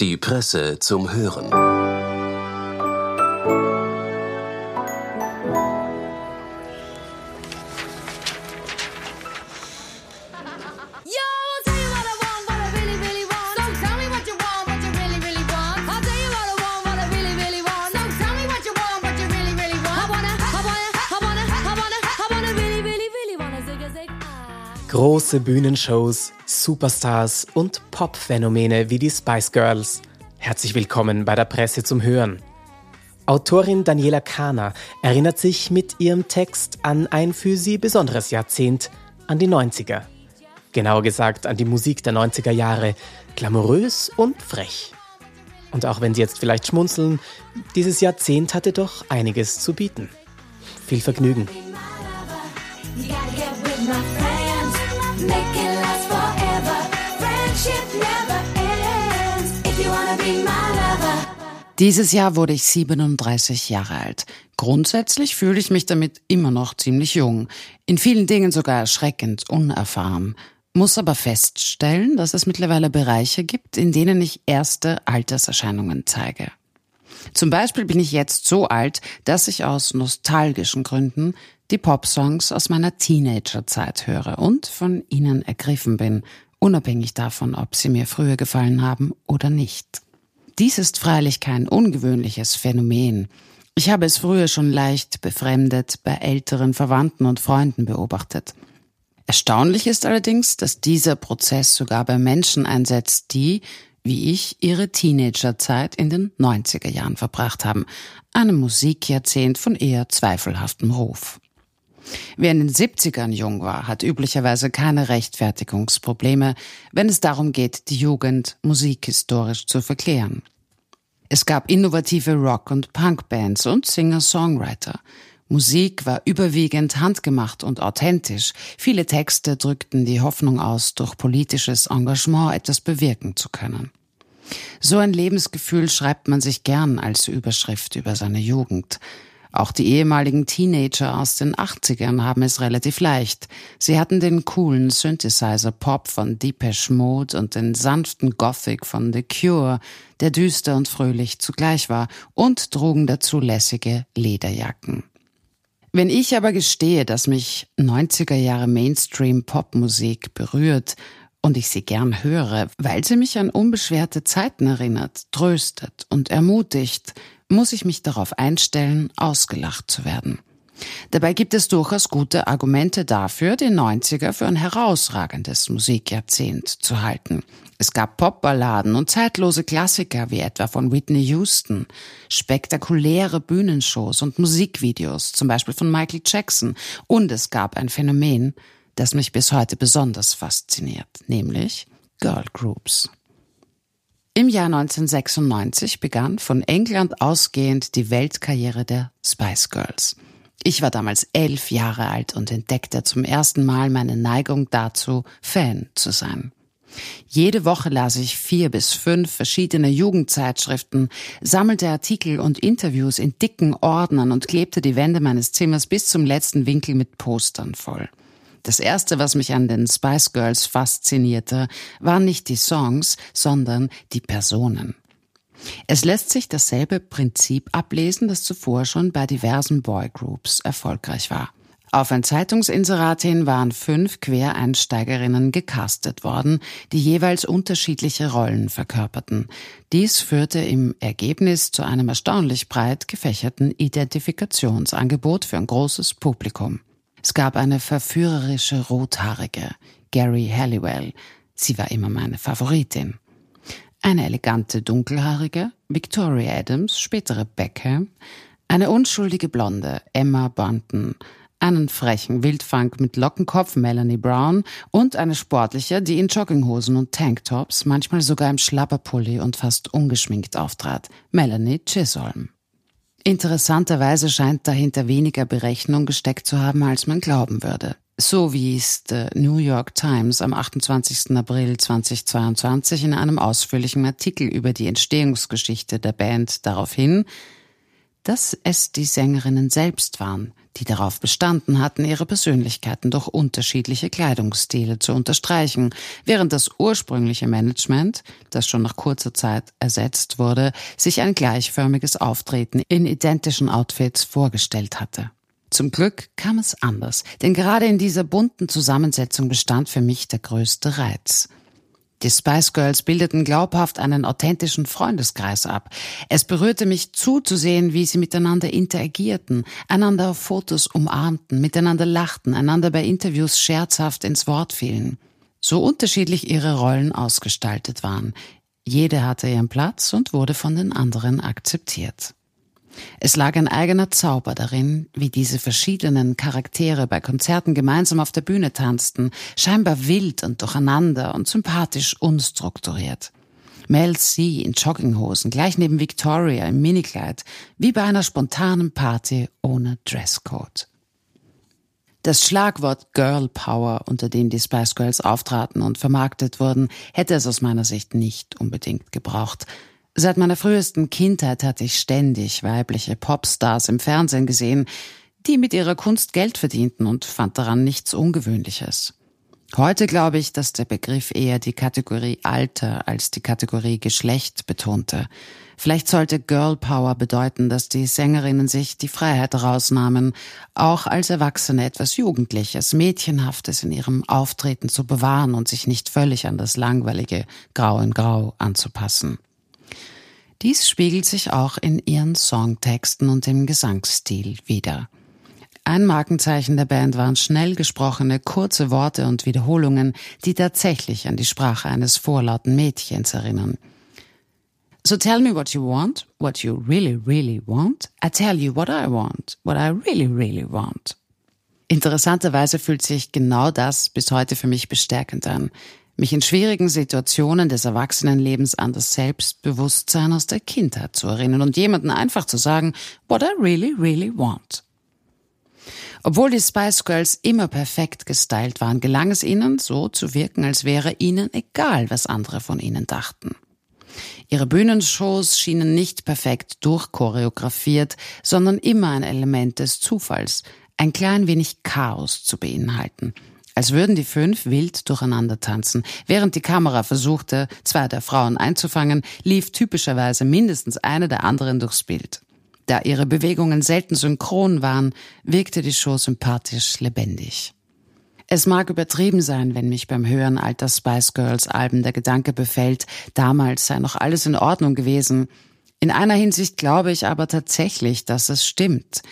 Die Presse zum Hören. Große Bühnenshows, Superstars und Popphänomene wie die Spice Girls. Herzlich willkommen bei der Presse zum Hören. Autorin Daniela Kahner erinnert sich mit ihrem Text an ein für sie besonderes Jahrzehnt, an die 90er. Genauer gesagt an die Musik der 90er Jahre, glamourös und frech. Und auch wenn Sie jetzt vielleicht schmunzeln, dieses Jahrzehnt hatte doch einiges zu bieten. Viel Vergnügen. Dieses Jahr wurde ich 37 Jahre alt. Grundsätzlich fühle ich mich damit immer noch ziemlich jung, in vielen Dingen sogar erschreckend unerfahren, muss aber feststellen, dass es mittlerweile Bereiche gibt, in denen ich erste Alterserscheinungen zeige. Zum Beispiel bin ich jetzt so alt, dass ich aus nostalgischen Gründen die Popsongs aus meiner Teenagerzeit höre und von ihnen ergriffen bin, unabhängig davon, ob sie mir früher gefallen haben oder nicht. Dies ist freilich kein ungewöhnliches Phänomen. Ich habe es früher schon leicht befremdet bei älteren Verwandten und Freunden beobachtet. Erstaunlich ist allerdings, dass dieser Prozess sogar bei Menschen einsetzt, die, wie ich, ihre Teenagerzeit in den 90er Jahren verbracht haben, einem Musikjahrzehnt von eher zweifelhaftem Ruf. Wer in den 70ern jung war, hat üblicherweise keine Rechtfertigungsprobleme, wenn es darum geht, die Jugend musikhistorisch zu verklären. Es gab innovative Rock- und Punkbands und Singer-Songwriter. Musik war überwiegend handgemacht und authentisch. Viele Texte drückten die Hoffnung aus, durch politisches Engagement etwas bewirken zu können. So ein Lebensgefühl schreibt man sich gern als Überschrift über seine Jugend. Auch die ehemaligen Teenager aus den 80ern haben es relativ leicht. Sie hatten den coolen Synthesizer-Pop von Depeche Mode und den sanften Gothic von The Cure, der düster und fröhlich zugleich war, und trugen dazu lässige Lederjacken. Wenn ich aber gestehe, dass mich 90er Jahre Mainstream-Popmusik berührt und ich sie gern höre, weil sie mich an unbeschwerte Zeiten erinnert, tröstet und ermutigt, muss ich mich darauf einstellen, ausgelacht zu werden. Dabei gibt es durchaus gute Argumente dafür, den 90er für ein herausragendes Musikjahrzehnt zu halten. Es gab Popballaden und zeitlose Klassiker wie etwa von Whitney Houston, spektakuläre Bühnenshows und Musikvideos, zum Beispiel von Michael Jackson, und es gab ein Phänomen, das mich bis heute besonders fasziniert, nämlich Girl Groups. Im Jahr 1996 begann von England ausgehend die Weltkarriere der Spice Girls. Ich war damals elf Jahre alt und entdeckte zum ersten Mal meine Neigung dazu, Fan zu sein. Jede Woche las ich vier bis fünf verschiedene Jugendzeitschriften, sammelte Artikel und Interviews in dicken Ordnern und klebte die Wände meines Zimmers bis zum letzten Winkel mit Postern voll. Das erste, was mich an den Spice Girls faszinierte, waren nicht die Songs, sondern die Personen. Es lässt sich dasselbe Prinzip ablesen, das zuvor schon bei diversen Boygroups erfolgreich war. Auf ein Zeitungsinserat hin waren fünf Quereinsteigerinnen gecastet worden, die jeweils unterschiedliche Rollen verkörperten. Dies führte im Ergebnis zu einem erstaunlich breit gefächerten Identifikationsangebot für ein großes Publikum. Es gab eine verführerische Rothaarige, Gary Halliwell. Sie war immer meine Favoritin. Eine elegante Dunkelhaarige, Victoria Adams, spätere Beckham. Eine unschuldige Blonde, Emma Bunton. Einen frechen Wildfang mit Lockenkopf, Melanie Brown. Und eine sportliche, die in Jogginghosen und Tanktops, manchmal sogar im Schlapperpulli und fast ungeschminkt auftrat, Melanie Chisholm. Interessanterweise scheint dahinter weniger Berechnung gesteckt zu haben, als man glauben würde. So wies The New York Times am 28. April 2022 in einem ausführlichen Artikel über die Entstehungsgeschichte der Band darauf hin, dass es die Sängerinnen selbst waren, die darauf bestanden hatten, ihre Persönlichkeiten durch unterschiedliche Kleidungsstile zu unterstreichen, während das ursprüngliche Management, das schon nach kurzer Zeit ersetzt wurde, sich ein gleichförmiges Auftreten in identischen Outfits vorgestellt hatte. Zum Glück kam es anders, denn gerade in dieser bunten Zusammensetzung bestand für mich der größte Reiz. Die Spice Girls bildeten glaubhaft einen authentischen Freundeskreis ab. Es berührte mich zuzusehen, wie sie miteinander interagierten, einander auf Fotos umarmten, miteinander lachten, einander bei Interviews scherzhaft ins Wort fielen. So unterschiedlich ihre Rollen ausgestaltet waren. Jede hatte ihren Platz und wurde von den anderen akzeptiert. Es lag ein eigener Zauber darin, wie diese verschiedenen Charaktere bei Konzerten gemeinsam auf der Bühne tanzten, scheinbar wild und durcheinander und sympathisch unstrukturiert. Mel C in Jogginghosen, gleich neben Victoria im Minikleid, wie bei einer spontanen Party ohne Dresscode. Das Schlagwort Girl Power, unter dem die Spice Girls auftraten und vermarktet wurden, hätte es aus meiner Sicht nicht unbedingt gebraucht. Seit meiner frühesten Kindheit hatte ich ständig weibliche Popstars im Fernsehen gesehen, die mit ihrer Kunst Geld verdienten und fand daran nichts Ungewöhnliches. Heute glaube ich, dass der Begriff eher die Kategorie Alter als die Kategorie Geschlecht betonte. Vielleicht sollte Girl Power bedeuten, dass die Sängerinnen sich die Freiheit rausnahmen, auch als Erwachsene etwas Jugendliches, Mädchenhaftes in ihrem Auftreten zu bewahren und sich nicht völlig an das langweilige Grau in Grau anzupassen. Dies spiegelt sich auch in ihren Songtexten und im Gesangsstil wider. Ein Markenzeichen der Band waren schnell gesprochene, kurze Worte und Wiederholungen, die tatsächlich an die Sprache eines vorlauten Mädchens erinnern. So tell me what you want, what you really, really want. I tell you what I want, what I really, really want. Interessanterweise fühlt sich genau das bis heute für mich bestärkend an mich in schwierigen Situationen des Erwachsenenlebens an das Selbstbewusstsein aus der Kindheit zu erinnern und jemanden einfach zu sagen, what I really, really want. Obwohl die Spice Girls immer perfekt gestylt waren, gelang es ihnen, so zu wirken, als wäre ihnen egal, was andere von ihnen dachten. Ihre Bühnenshows schienen nicht perfekt durchchoreografiert, sondern immer ein Element des Zufalls, ein klein wenig Chaos zu beinhalten – als würden die fünf wild durcheinander tanzen. Während die Kamera versuchte, zwei der Frauen einzufangen, lief typischerweise mindestens eine der anderen durchs Bild. Da ihre Bewegungen selten synchron waren, wirkte die Show sympathisch lebendig. Es mag übertrieben sein, wenn mich beim Hören alter Spice Girls Alben der Gedanke befällt, damals sei noch alles in Ordnung gewesen. In einer Hinsicht glaube ich aber tatsächlich, dass es stimmt.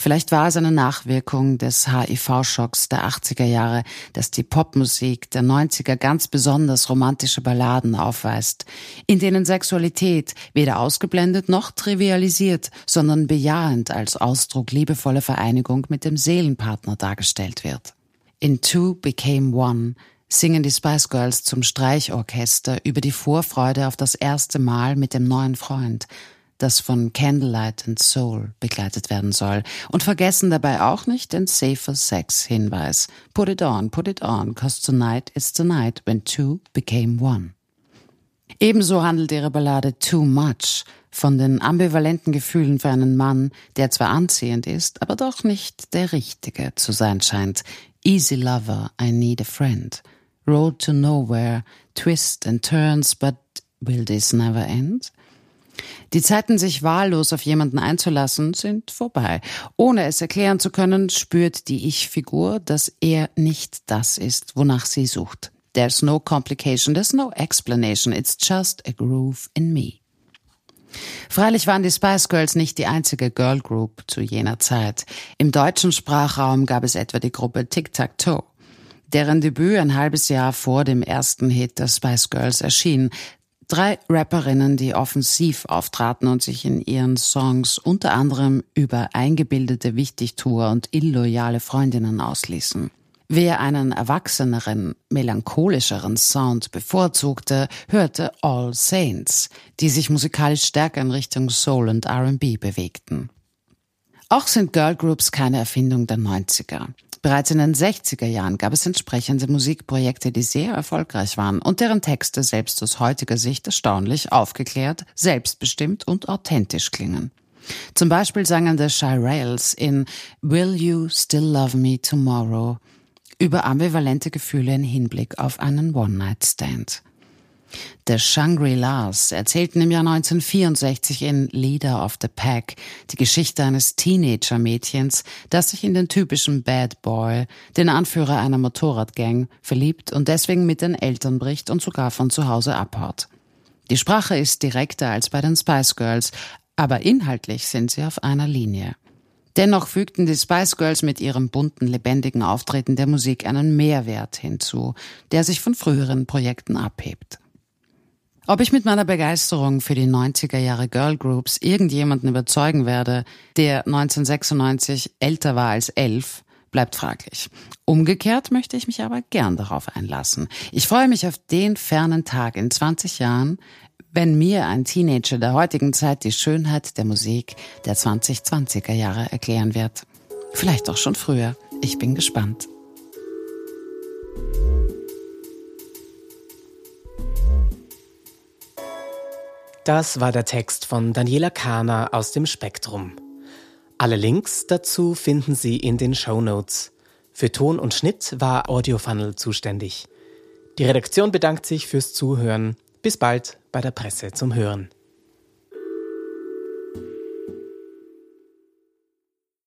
Vielleicht war es eine Nachwirkung des HIV-Schocks der 80er Jahre, dass die Popmusik der 90er ganz besonders romantische Balladen aufweist, in denen Sexualität weder ausgeblendet noch trivialisiert, sondern bejahend als Ausdruck liebevoller Vereinigung mit dem Seelenpartner dargestellt wird. In Two Became One singen die Spice Girls zum Streichorchester über die Vorfreude auf das erste Mal mit dem neuen Freund, das von Candlelight and Soul begleitet werden soll und vergessen dabei auch nicht den Safer Sex Hinweis. Put it on, put it on, cause tonight is the night when two became one. Ebenso handelt ihre Ballade Too Much von den ambivalenten Gefühlen für einen Mann, der zwar anziehend ist, aber doch nicht der Richtige zu sein scheint. Easy Lover, I Need a Friend. Road to Nowhere, Twist and Turns, but will this never end? Die Zeiten, sich wahllos auf jemanden einzulassen, sind vorbei. Ohne es erklären zu können, spürt die Ich-Figur, dass er nicht das ist, wonach sie sucht. There's no complication, there's no explanation, it's just a groove in me. Freilich waren die Spice Girls nicht die einzige Girl Group zu jener Zeit. Im deutschen Sprachraum gab es etwa die Gruppe Tic Tac Toe deren Debüt ein halbes Jahr vor dem ersten Hit der Spice Girls erschien, Drei Rapperinnen, die offensiv auftraten und sich in ihren Songs unter anderem über eingebildete Wichtigtuer und illoyale Freundinnen ausließen. Wer einen erwachseneren, melancholischeren Sound bevorzugte, hörte All Saints, die sich musikalisch stärker in Richtung Soul und R&B bewegten. Auch sind Girlgroups keine Erfindung der 90er. Bereits in den 60er Jahren gab es entsprechende Musikprojekte, die sehr erfolgreich waren und deren Texte selbst aus heutiger Sicht erstaunlich aufgeklärt, selbstbestimmt und authentisch klingen. Zum Beispiel sangen The Shirelles in Will You Still Love Me Tomorrow über ambivalente Gefühle im Hinblick auf einen One-Night-Stand. The Shangri-Las erzählten im Jahr 1964 in Leader of the Pack die Geschichte eines Teenager-Mädchens, das sich in den typischen Bad Boy, den Anführer einer Motorradgang, verliebt und deswegen mit den Eltern bricht und sogar von zu Hause abhaut. Die Sprache ist direkter als bei den Spice Girls, aber inhaltlich sind sie auf einer Linie. Dennoch fügten die Spice Girls mit ihrem bunten, lebendigen Auftreten der Musik einen Mehrwert hinzu, der sich von früheren Projekten abhebt. Ob ich mit meiner Begeisterung für die 90er Jahre Girl Groups irgendjemanden überzeugen werde, der 1996 älter war als elf, bleibt fraglich. Umgekehrt möchte ich mich aber gern darauf einlassen. Ich freue mich auf den fernen Tag in 20 Jahren, wenn mir ein Teenager der heutigen Zeit die Schönheit der Musik der 2020er Jahre erklären wird. Vielleicht auch schon früher. Ich bin gespannt. Das war der Text von Daniela Kahner aus dem Spektrum. Alle Links dazu finden Sie in den Show Notes. Für Ton und Schnitt war Audiofunnel zuständig. Die Redaktion bedankt sich fürs Zuhören. Bis bald bei der Presse zum Hören.